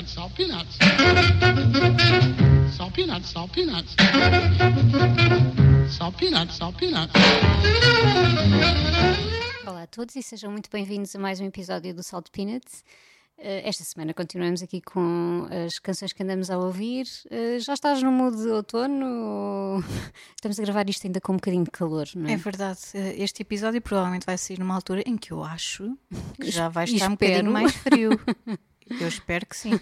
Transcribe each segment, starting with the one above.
peanuts, salt peanuts. Salt peanuts, salt peanuts. Salt peanuts, salt peanuts. Olá a todos e sejam muito bem-vindos a mais um episódio do Salt Peanuts. Uh, esta semana continuamos aqui com as canções que andamos a ouvir. Uh, já estás no mood de outono? Ou... Estamos a gravar isto ainda com um bocadinho de calor, não é? É verdade. Uh, Este episódio provavelmente vai sair numa altura em que eu acho que já vai estar um espero. bocadinho mais frio. Eu espero que sim. Uh,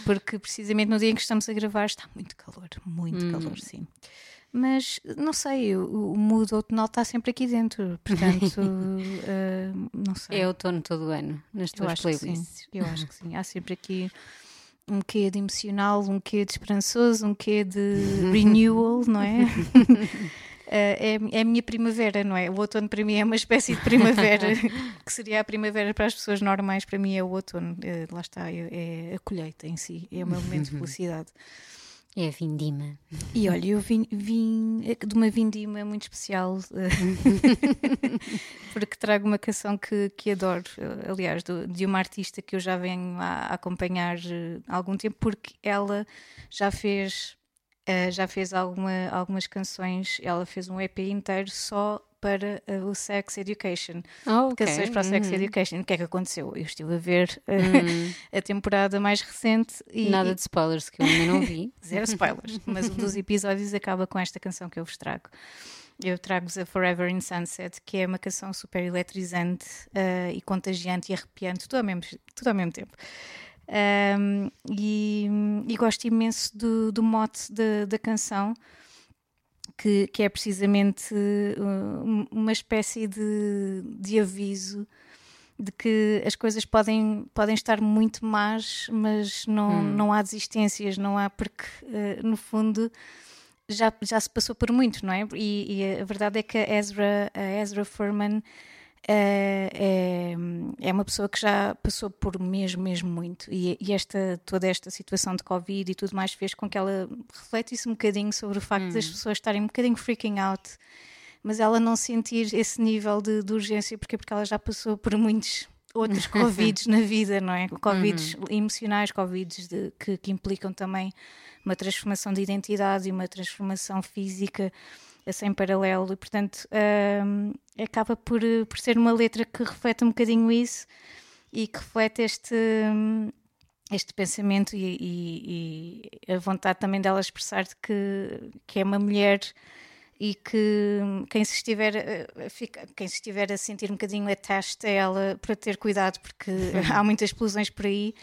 porque precisamente no dia em que estamos a gravar está muito calor. Muito Hum. calor, sim. Mas não sei, o, o mood outonal está sempre aqui dentro. Portanto, uh, não sei. É outono todo o ano, nas tuas playlists. Eu acho que sim. Há sempre aqui um quê de emocional, um quê de esperançoso, um quê de renewal, não é? Eh, é, é a minha primavera, não é? O outono para mim é uma espécie de primavera, que seria a primavera para as pessoas normais, para mim é o outono. Eh, lá está, é, é a colheita em si, é o meu momento de felicidade. É a vindima. E olha, eu vim, vim de uma vindima muito especial, eh, porque trago uma canção que, que adoro, aliás, do- de uma artista que eu já venho a, a acompanhar há algum tempo, porque ela já fez, eh, já fez alguma, algumas canções, ela fez um EP inteiro só para eh, o Sex Education, Oh, ok. canções para o Sex Uhum. Education. O que é que aconteceu? Eu estive a ver eh, a temporada mais recente e, Nada de spoilers que eu ainda não vi. Zero spoilers, mas um dos episódios acaba com esta canção que eu vos trago. Eu trago-vos a Forever in Sunset, que é uma canção super eletrizante eh, e contagiante e arrepiante, tudo ao mesmo, tudo ao mesmo tempo. Ahm, e, e gosto imenso do, do mote da- da canção, que, que é precisamente uh, uma espécie de, de aviso de que as coisas podem, podem estar muito más, mas não, não há desistências, não há, porque uh, no fundo já, já se passou por muito, não é? E, e a verdade é que a Ezra, a Ezra Furman é, é uma pessoa que já passou por mesmo, mesmo muito. E, e esta, toda esta situação de Covid e tudo mais fez com que ela refletisse um bocadinho sobre o facto das pessoas estarem um bocadinho freaking out, mas ela não sentir esse nível de, de urgência, porque, porque ela já passou por muitos outros Covids na vida, não é? Covids emocionais, Covids de- que, que implicam também uma transformação de identidade e uma transformação física sem paralelo. E portanto hum, acaba por, eh, por ser uma letra que reflete um bocadinho isso e que reflete este este pensamento e, e- e a vontade também dela expressar de que, que é uma mulher e que quem se estiver a, a ficar- quem se estiver a sentir um bocadinho attached a ela para ter cuidado porque há muitas explosões por aí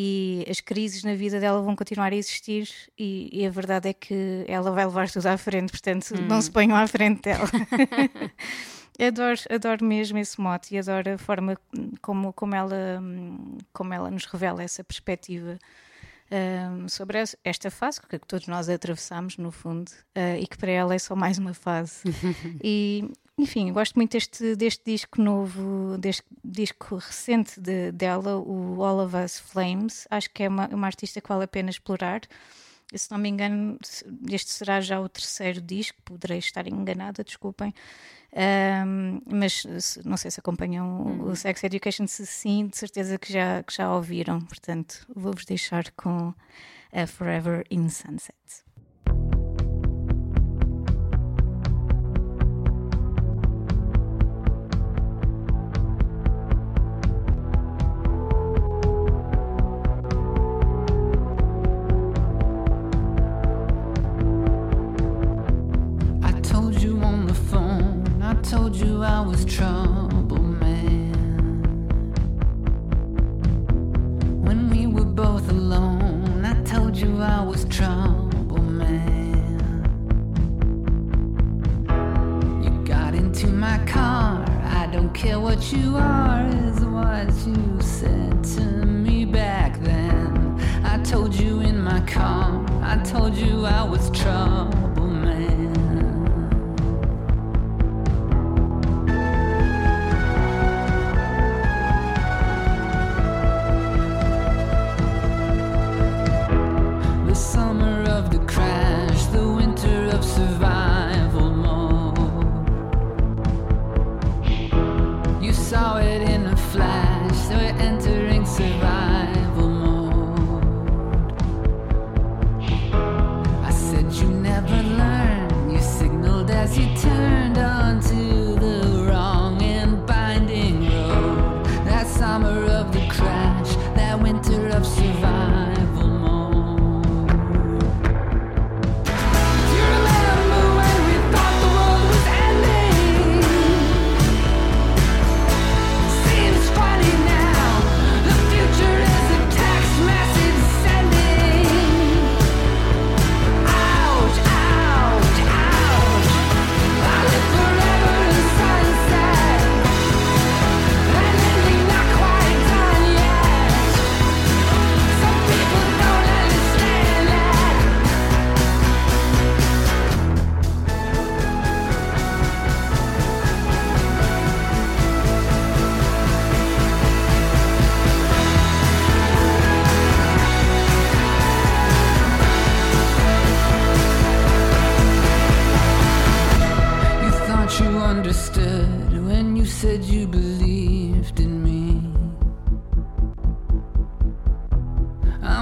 e as crises na vida dela vão continuar a existir e, e a verdade é que ela vai levar tudo à frente, portanto não se ponham à frente dela. adoro, adoro mesmo esse mote e adoro a forma como, como, ela, hum, como ela nos revela essa perspectiva hum, sobre es- esta fase que todos nós atravessamos, no fundo, eh, e que para ela é só mais uma fase. e, enfim, gosto muito deste, deste disco novo, deste disco recente de- dela, o All of Us Flames. Acho que é uma, uma artista que vale a pena explorar. Se não me engano, este será já o terceiro disco, poderei estar enganada, desculpem. Ahm, mas não sei se acompanham o Sex Education, se sim, de certeza que já, que já ouviram. Portanto, vou-vos deixar com a Forever in Sunset. Told you I was trouble,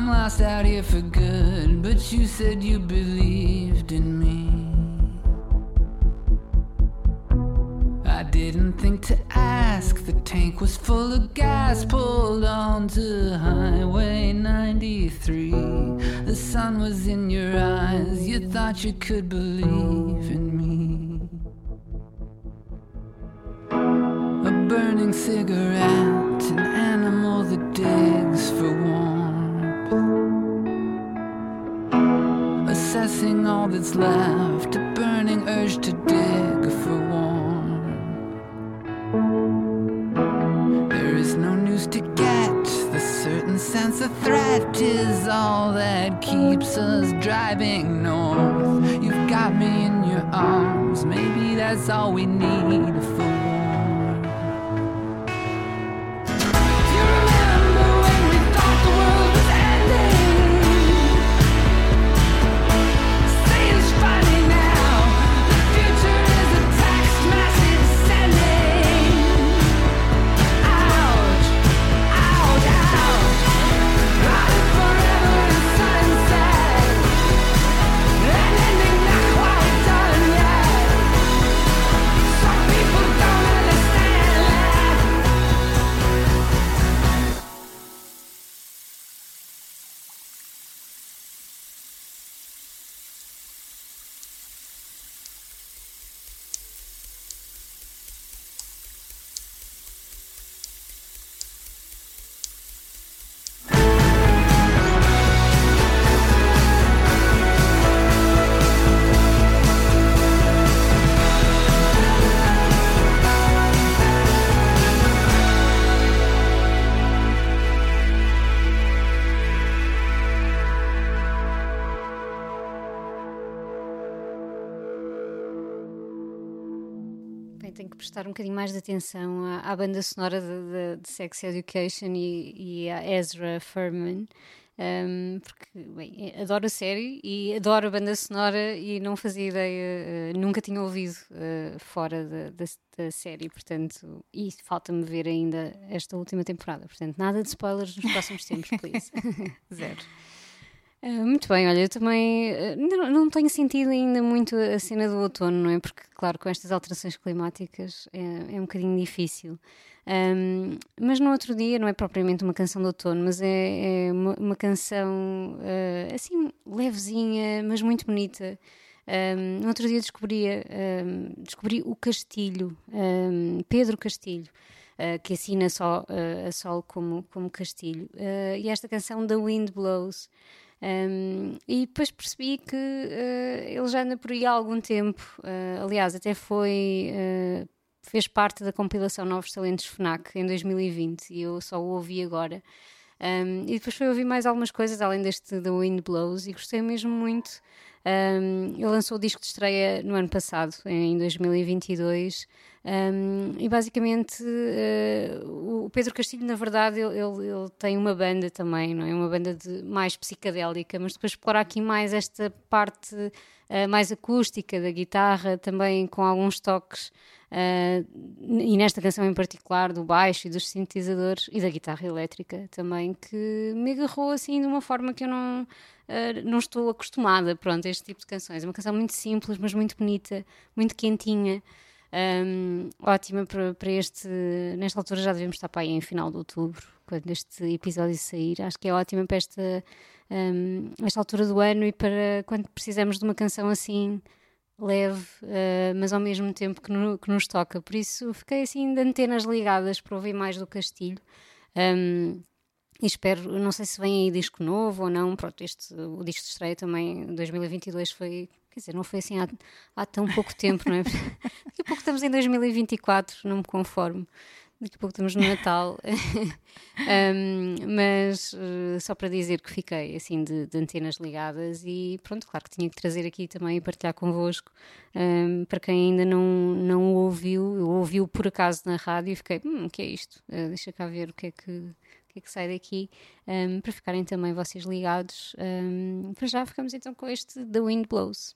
Lost out here for good, but you said you believed in me. I didn't think to ask. The tank was full of gas, pulled onto Highway 93. The sun was in your eyes, you thought you could believe in me. A burning cigarette, all that's left, a burning urge to dig for warmth. There is no news to get, the certain sense of threat is all that keeps us driving north. You've got me in your arms, maybe that's all we need Bem, tenho que prestar um bocadinho mais de atenção à, à banda sonora de, de- de Sex Education e, e a Ezra Furman, um, porque bem, adoro a série e adoro a banda sonora e não fazia ideia, eh, nunca tinha ouvido eh, fora da, da, da série, portanto, e falta-me ver ainda esta última temporada, portanto, nada de spoilers nos próximos tempos, please. Zero. Ah, muito bem, olha, eu também ah, não, não tenho sentido ainda muito a cena do outono, não é? Porque, claro, com estas alterações climáticas é, é um bocadinho difícil. Ahm, mas no outro dia, não é propriamente uma canção de outono, mas é, é uma, uma canção ah, assim levezinha, mas muito bonita. Ahm, no outro dia descobri, ahm, descobri o Castilho, Pedro Castilho. ah, que assina só ah, a solo como, como Castilho. E esta canção, The Wind Blows, um, e depois percebi que uh, ele já anda por aí há algum tempo. Uh, aliás, até foi. uh, fez parte da compilação Novos Talentos FNAC em 2020 e eu só o ouvi agora. Um, e depois fui ouvir mais algumas coisas além deste The Wind Blows e gostei mesmo muito. Um, ele lançou o disco de estreia no ano passado, em 2022, um, e basicamente uh, o Pedro Castilho, na verdade, ele, ele- ele tem uma banda também, não é? Uma banda de, mais psicadélica, mas depois explora aqui mais esta parte uh, mais acústica da guitarra, também com alguns toques. Uh, e nesta canção em particular do baixo e dos sintetizadores e da guitarra elétrica também que me agarrou assim de uma forma que eu não uh, não estou acostumada pronto a este tipo de canções é uma canção muito simples mas muito bonita muito quentinha Um, ótima para, para este. Nesta altura já devemos estar para aí em final de outubro, quando este episódio sair. Acho que é ótima para esta, um, esta altura do ano e para quando precisamos de uma canção assim leve, uh, mas ao mesmo tempo que, no, que, nos toca. Por isso fiquei assim de antenas ligadas para ouvir mais do Castilho. Um, e espero, não sei se vem aí disco novo ou não. Pronto, este, o disco de estreia também, 2022 foi, quer dizer, não foi assim há, há tão pouco tempo, não é? Daqui a pouco estamos em 2024, não me conformo. Daqui a pouco estamos no Natal. um, mas uh, só para dizer que fiquei assim de, de, antenas ligadas e pronto, claro que tinha que trazer aqui também e partilhar convosco. Um, para quem ainda não, não ouviu, eu ouvi-o por acaso na rádio e fiquei, hum, o que é isto? Uh, deixa cá ver o que é que, que, é que sai daqui, um, para ficarem também vocês ligados. para já ficamos então com este The Wind Blows.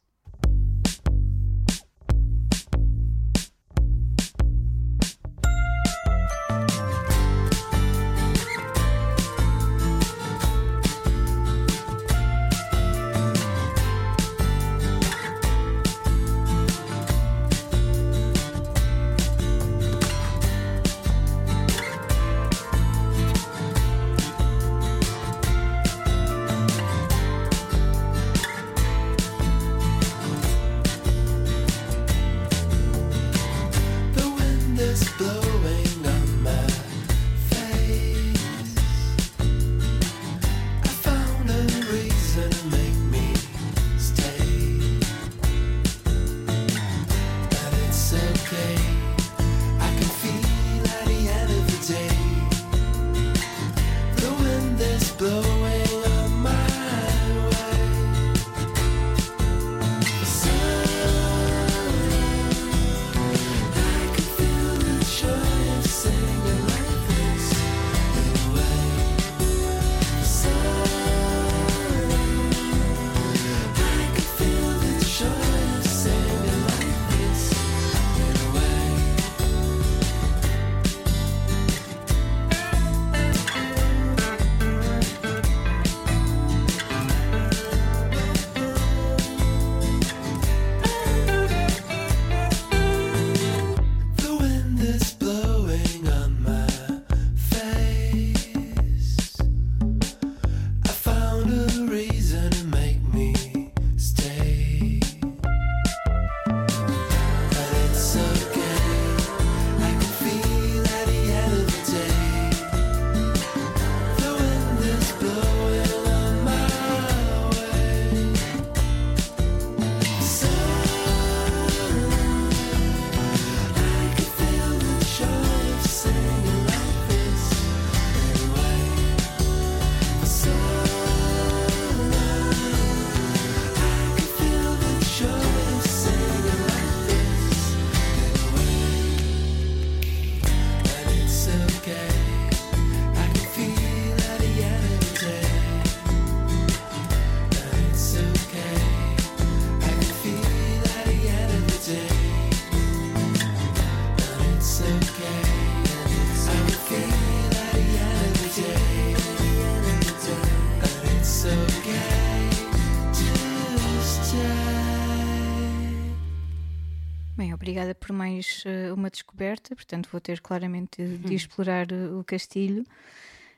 Uh, uma descoberta, portanto vou ter claramente de, de hum. explorar uh, o castilho.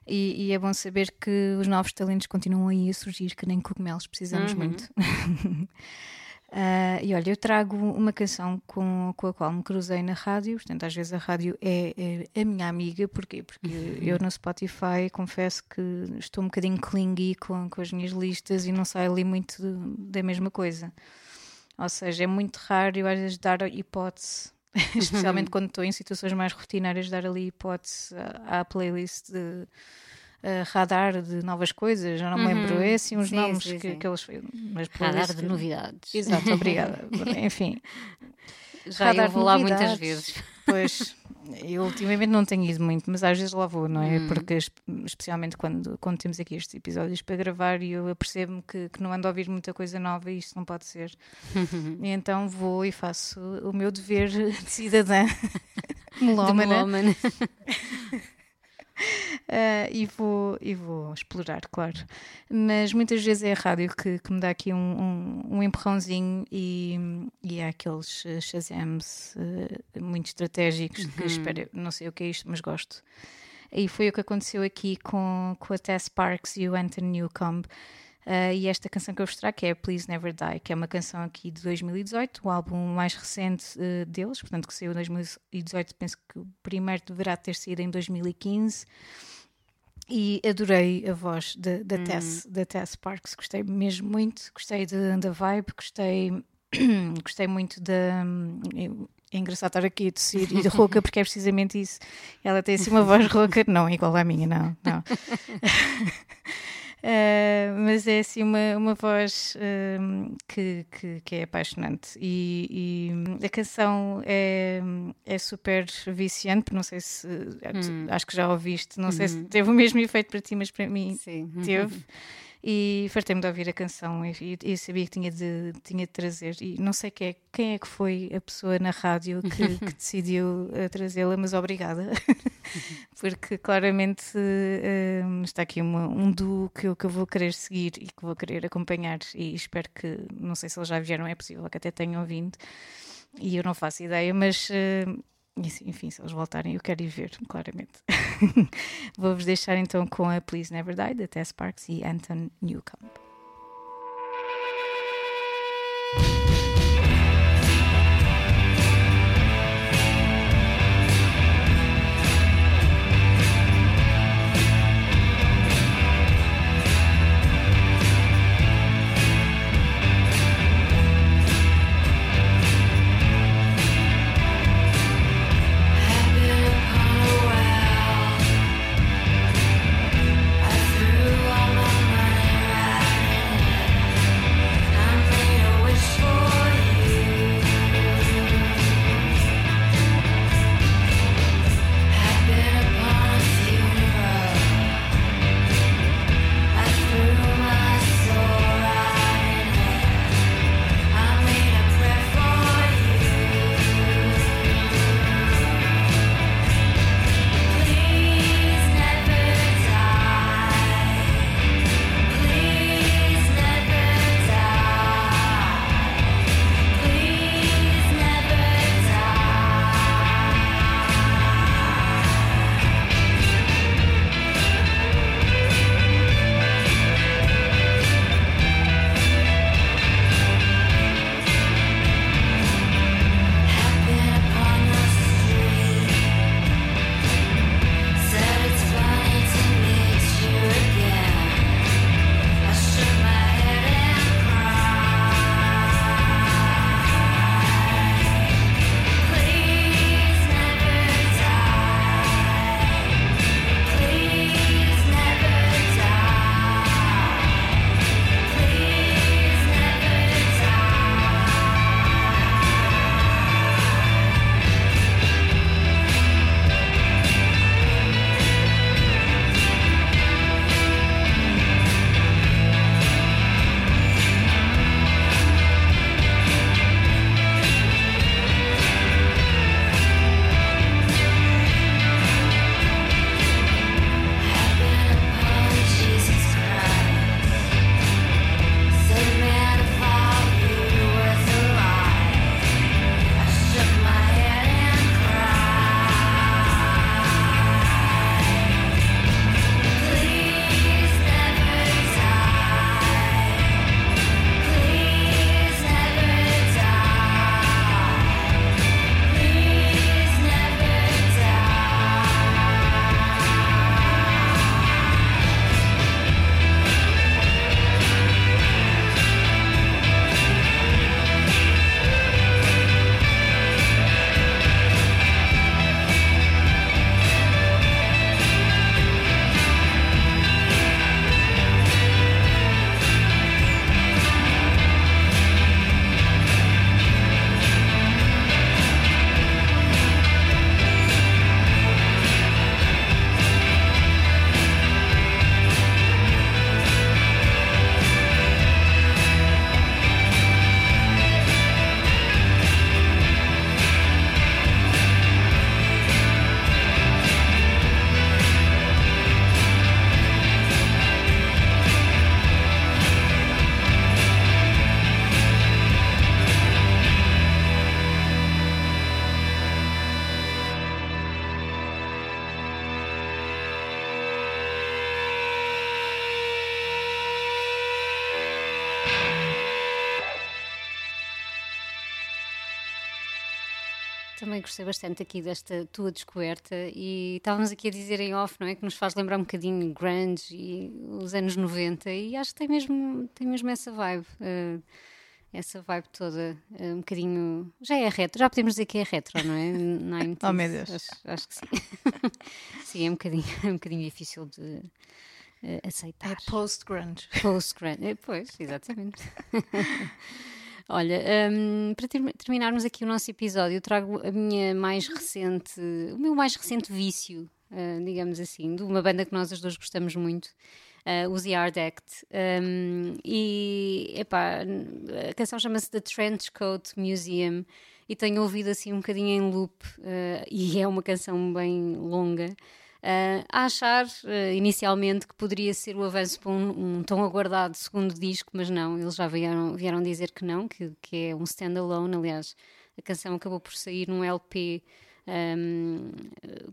E, e, é bom saber que os novos talentos continuam aí a surgir, que nem cogumelos precisamos uhum. muito. uh, e olha, eu trago uma canção com, com a qual me cruzei na rádio, portanto, às vezes a rádio é, é a minha amiga, porquê? Porque uhum. eu no Spotify confesso que estou um bocadinho clingy com, com as minhas listas e não saio ali muito da mesma coisa. Ou seja, é muito raro eu às vezes dar hipótese, especialmente quando estou em situações mais rotineiras, dar ali hipótese à, à playlist de uh, radar de novas coisas. Já não me lembro uhum. esse uns sim, nomes sim, que, sim. que eles. Mas radar de novidades. Exato, obrigada. Enfim. Já radar eu vou lá muitas vezes. Pois, eu ultimamente não tenho ido muito, mas às vezes lá vou, não é? Hum. Porque, especialmente quando, quando temos aqui estes episódios para gravar, e eu apercebo-me que, que não ando a ouvir muita coisa nova e isto não pode ser. e então vou e faço o meu dever de cidadã melómana. Uh, e, vou, e vou explorar, claro. Mas muitas vezes é a rádio que, que me dá aqui um, um, um empurrãozinho e, e há aqueles shazams uh, muito estratégicos que espero, não sei o que é isto, mas gosto. E foi o que aconteceu aqui com, com a Tess Parks e o Anthony Newcomb. Uh, e esta canção que eu vos trago que é Please Never Die, que é uma canção aqui de 2018, o álbum mais recente uh, deles, portanto que saiu em 2018, penso que o primeiro deverá ter saído em 2015. E adorei a voz da, da, hum. Tess, da Tess Parks, gostei mesmo muito, gostei de, da vibe, gostei, gostei muito da. É engraçado estar aqui a tossir e de rouca, porque é precisamente isso. Ela tem assim uma voz rouca, não igual à minha, não. não. Uh, mas é assim uma, uma voz uh, que, que, que, é apaixonante e, e, a canção é, é super viciante, não sei se hum. acho que já ouviste, não sei se uhum. teve o mesmo efeito para ti, mas para mim Sim. teve. e fartei-me de ouvir a canção e, e, sabia que tinha de, tinha de trazer. E não sei quem é, quem é que foi a pessoa na rádio que, que decidiu uh, trazê-la, mas obrigada. Porque claramente uh, está aqui uma, um duo que eu, que eu vou querer seguir e que vou querer acompanhar. E espero que, não sei se eles já vieram, é possível que até tenham vindo. E eu não faço ideia, mas uh, enfim, se eles voltarem, eu quero ir ver, claramente. Vou-vos deixar então com a Please Never Die, da Tess Parks e Anton Newcomb. Gostei bastante aqui desta tua descoberta e estávamos aqui a dizer em off, não é? Que nos faz lembrar um bocadinho grunge e os anos 90 e acho que tem mesmo, tem mesmo essa vibe. Uh, essa vibe toda, uh, um bocadinho. Já é retro, já podemos dizer que é retro, não é? 90s, Oh, meu Deus. Acho, acho que sim. sim, é um bocadinho, é um bocadinho difícil de uh, aceitar. É post-grunge. Post-grunge, pois, exatamente. Olha, hum, para ter- terminarmos aqui o nosso episódio, eu trago a minha mais recente, o meu mais recente vício, ah, digamos assim, de uma banda que nós as duas gostamos muito, ah, os The Act. Hum, e, epá, a canção chama-se The Trench Coat Museum e tenho ouvido assim um bocadinho em loop ah, e é uma canção bem longa. Uh, a achar uh, inicialmente que poderia ser o avanço para um, um tão aguardado segundo disco, mas não, eles já vieram, vieram dizer que não, que, que é um standalone. Aliás, a canção acabou por sair num LP. Um,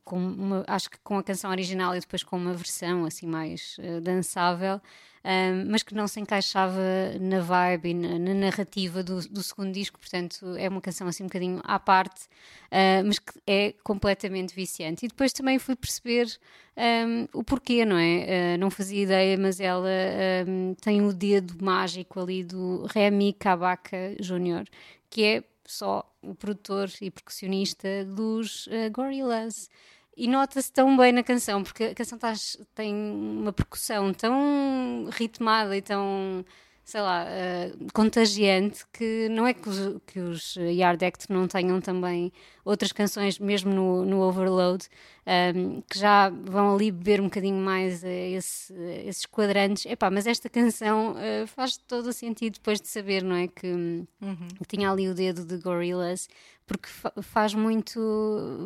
com uma- acho que com a canção original e depois com uma versão assim mais uh, dançável, um, mas que não se encaixava na vibe e na, na narrativa do, do segundo disco, portanto é uma canção assim um bocadinho à parte, uh, mas que é completamente viciante. E depois também fui perceber um, o porquê, não é? Uh, não fazia ideia, mas ela tem o dedo mágico ali do Remy Kabaka Jr., que é só o produtor e percussionista dos uh, Gorillaz. E nota-se tão bem na canção, porque a canção tá- tem uma percussão tão ritmada e tão, sei lá, eh, contagiante que não é que os, que os Yard Act não tenham também outras canções, mesmo no, no Overload, ehm, que já vão ali beber um bocadinho mais a esse- esses quadrantes. Epá, mas esta canção eh, faz todo o sentido depois de saber, não é? Que, hum, que tinha ali o dedo de Gorillaz, porque fa- faz muito.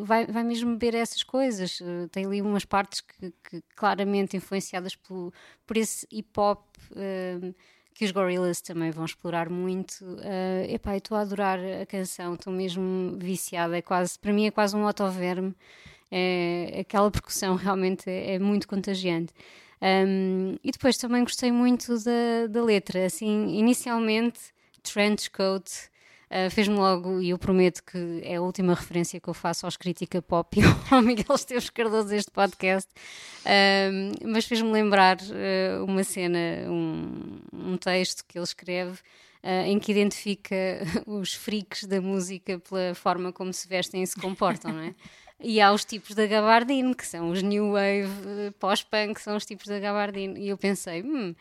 Vai, vai mesmo beber essas coisas. Eh, tem ali umas partes que, que claramente influenciadas pelo, por esse hip hop. eh, que os Gorillaz também vão explorar muito. Uh, epá, eu estou a adorar a canção, estou mesmo viciada. É quase, para mim é quase um autoverme. É, aquela percussão realmente é, é muito contagiante. Um, e depois também gostei muito da, da letra. Assim, inicialmente, Trench Coat uh, fez-me logo, e eu prometo que é a última referência que eu faço aos Crítica Pop e ao Miguel Esteves Cardoso deste podcast, um, mas fez-me lembrar uh, uma cena, um, um texto que ele escreve. uh, em que identifica os freaks da música pela forma como se vestem e se comportam, não é? E há os tipos da gabardine, que são os new wave, eh, pós-punk, são os tipos da gabardine. E eu pensei, hum,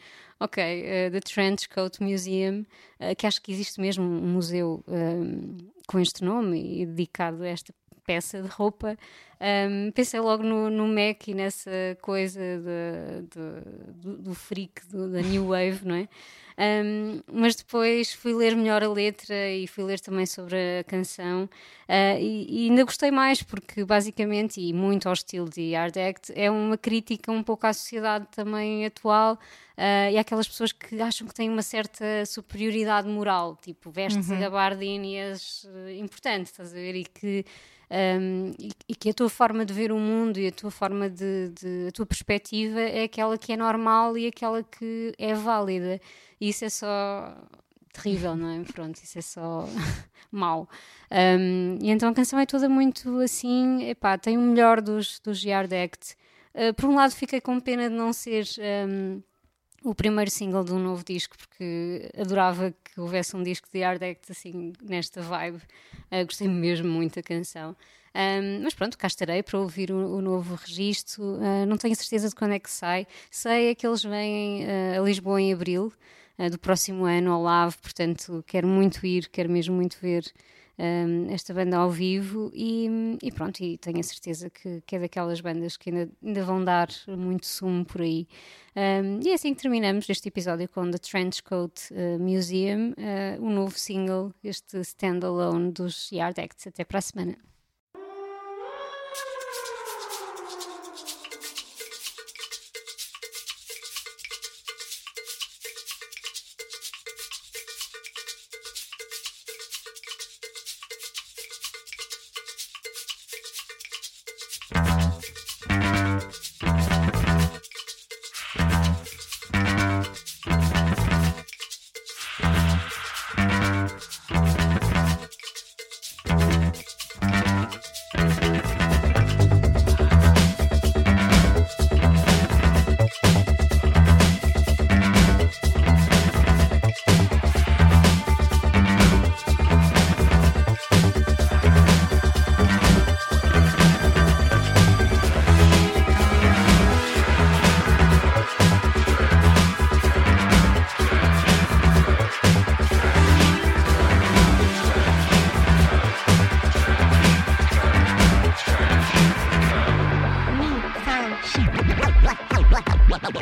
ok, eh, The Trench Coat Museum, eh, que acho que existe mesmo um museu ehm, com este nome e dedicado a esta peça de roupa. Ehm, pensei logo no, no Mac e nessa coisa de- de- do, do freak, do- da new wave, não é? Um, mas depois fui ler melhor a letra e fui ler também sobre a canção. Uh, e, e ainda gostei mais porque basicamente e muito ao estilo de Hard Act é uma crítica um pouco à sociedade também atual uh, e àquelas pessoas que acham que têm uma certa superioridade moral tipo vestes a gabardine e és uh, importante estás a ver? E que um, e, e que a tua forma de ver o mundo e a tua forma de, de- a tua perspectiva é aquela que é normal e aquela que é válida e isso é só terrível, não é? Pronto, isso é só mau. Um, e então a canção é toda muito assim, epá, tem o melhor dos, dos Yard Act. Uh, por um lado fiquei com pena de não ser um, o primeiro single de um novo disco, porque adorava que houvesse um disco de Yard Act assim, nesta vibe. Uh, gostei mesmo muito da canção. Um, mas pronto, cá estarei para ouvir o, o novo registro. Uh, não tenho certeza de quando é que sai. Sei é que eles vêm uh, a Lisboa em abril uh, do próximo ano, ao LAV, portanto quero muito ir, quero mesmo muito ver um, esta banda ao vivo e, e pronto, e tenho a certeza que, que é daquelas bandas que ainda, ainda vão dar muito sumo por aí. Um, e é assim que terminamos este episódio com The Trench Coat uh, Museum, uh, o novo single, este standalone dos Yard Acts. Até para a semana.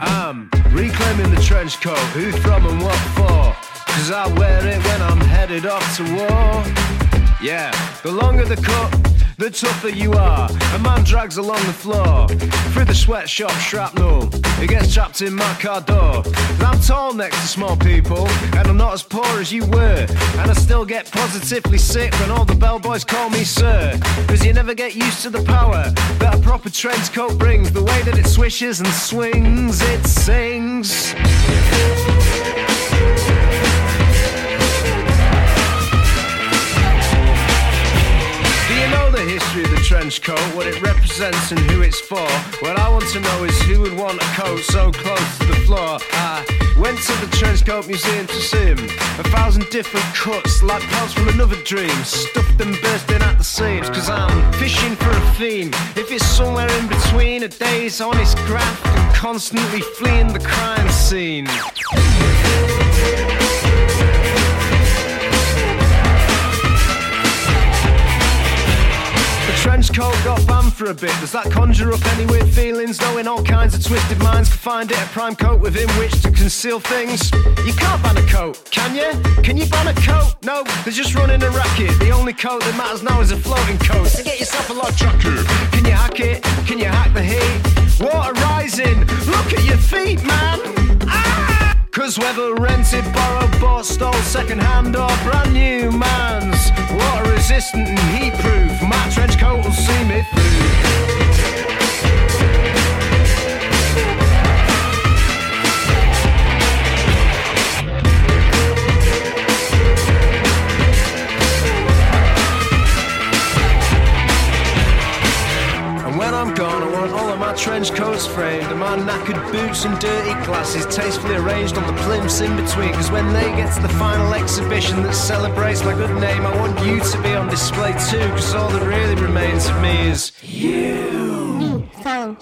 I'm reclaiming the trench coat, who from and what for? Cause I wear it when I'm headed off to war. Yeah, the longer the cut, the tougher you are. A man drags along the floor through the sweatshop shrapnel. He gets trapped in my car door. And I'm tall next to small people, and I'm not as poor as you were. And I still get positively sick when all the bellboys call me sir. Cause you never get used to the power that a proper trench coat brings. The way that it swishes and swings, it sings. Of the trench coat, what it represents and who it's for? What I want to know is who would want a coat so close to the floor. I went to the trench coat museum to see him. A thousand different cuts, like pelts from another dream, stuffed and bursting at the seams. Cause I'm fishing for a theme. If it's somewhere in between a day's honest graft and constantly fleeing the crime scene. Coat got banned for a bit. Does that conjure up any weird feelings? Knowing all kinds of twisted minds can find it a prime coat within which to conceal things. You can't ban a coat, can you? Can you ban a coat? No, they're just running a racket. The only coat that matters now is a floating coat. So get yourself a log jacket. Can you hack it? Can you hack the heat? Water rising. Look at your feet, man. Ah! Cause whether rented, borrowed, bought, stole, second hand or brand new man's Water resistant and heat proof, my trench coat will see me through my trench coats framed, and my knackered boots and dirty glasses tastefully arranged on the plimps in between. Cause when they get to the final exhibition that celebrates my good name, I want you to be on display too. Cause all that really remains of me is phone.